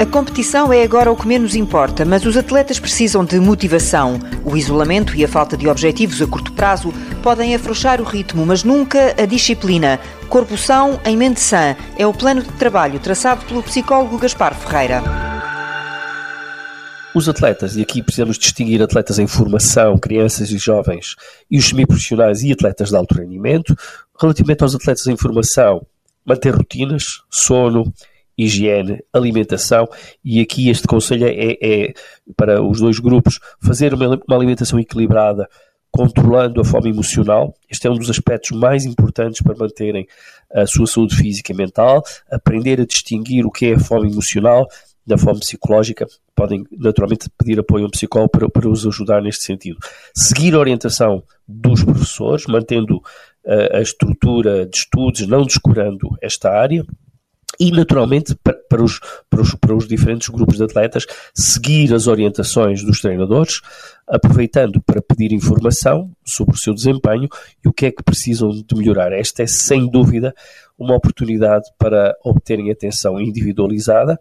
A competição é agora o que menos importa, mas os atletas precisam de motivação. O isolamento e a falta de objetivos a curto prazo podem afrouxar o ritmo, mas nunca a disciplina. Corpo são em mente sã é o plano de trabalho traçado pelo psicólogo Gaspar Ferreira. Os atletas, e aqui precisamos distinguir atletas em formação, crianças e jovens, e os semiprofissionais e atletas de alto rendimento. Relativamente aos atletas em formação, manter rotinas, sono, higiene, alimentação, e aqui este conselho é, é para os dois grupos fazer uma, uma alimentação equilibrada, controlando a fome emocional. Este é um dos aspectos mais importantes para manterem a sua saúde física e mental, aprender a distinguir o que é a fome emocional da fome psicológica. Podem naturalmente pedir apoio a um psicólogo para, para os ajudar neste sentido. Seguir a orientação dos professores, mantendo uh, a estrutura de estudos, não descurando esta área e, naturalmente, para, os, para, os, para os diferentes grupos de atletas, seguir as orientações dos treinadores, aproveitando para pedir informação sobre o seu desempenho e o que é que precisam de melhorar. Esta é, sem dúvida, uma oportunidade para obterem atenção individualizada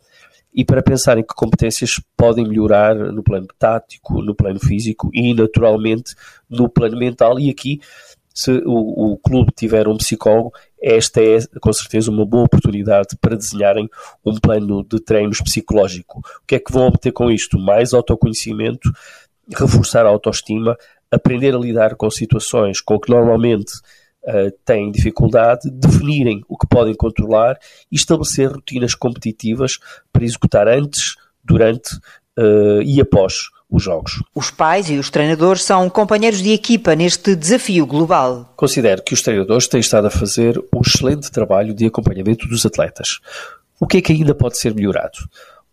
e para pensarem que competências podem melhorar no plano tático, no plano físico e, naturalmente, no plano mental. E aqui se o, o, clube tiver um psicólogo, esta é com certeza uma boa oportunidade para desenharem um plano de treinos psicológico. O que é que vão obter com isto? Mais autoconhecimento, reforçar a autoestima, aprender a lidar com situações com que normalmente uh, têm dificuldade, definirem o que podem controlar e estabelecer rotinas competitivas para executar antes, durante uh, e após os jogos. Os pais e os treinadores são companheiros de equipa neste desafio global. Considero que os treinadores têm estado a fazer um excelente trabalho de acompanhamento dos atletas. O que é que ainda pode ser melhorado?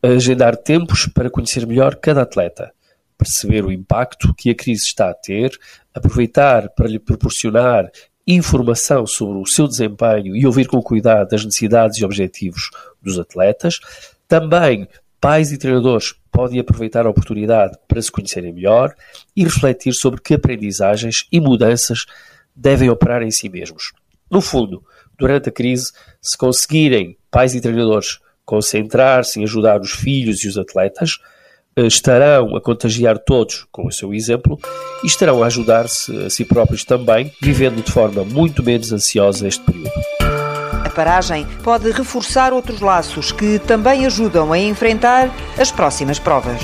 Agendar tempos para conhecer melhor cada atleta, perceber o impacto que a crise está a ter, aproveitar para lhe proporcionar informação sobre o seu desempenho e ouvir com cuidado as necessidades e objetivos dos atletas, também pais e treinadores podem aproveitar a oportunidade para se conhecerem melhor e refletir sobre que aprendizagens e mudanças devem operar em si mesmos. No fundo, durante a crise, se conseguirem pais e treinadores concentrar-se em ajudar os filhos e os atletas, eh, estarão a contagiar todos com o seu exemplo e estarão a ajudar-se a si próprios também, vivendo de forma muito menos ansiosa este período paragem pode reforçar outros laços que também ajudam a enfrentar as próximas provas.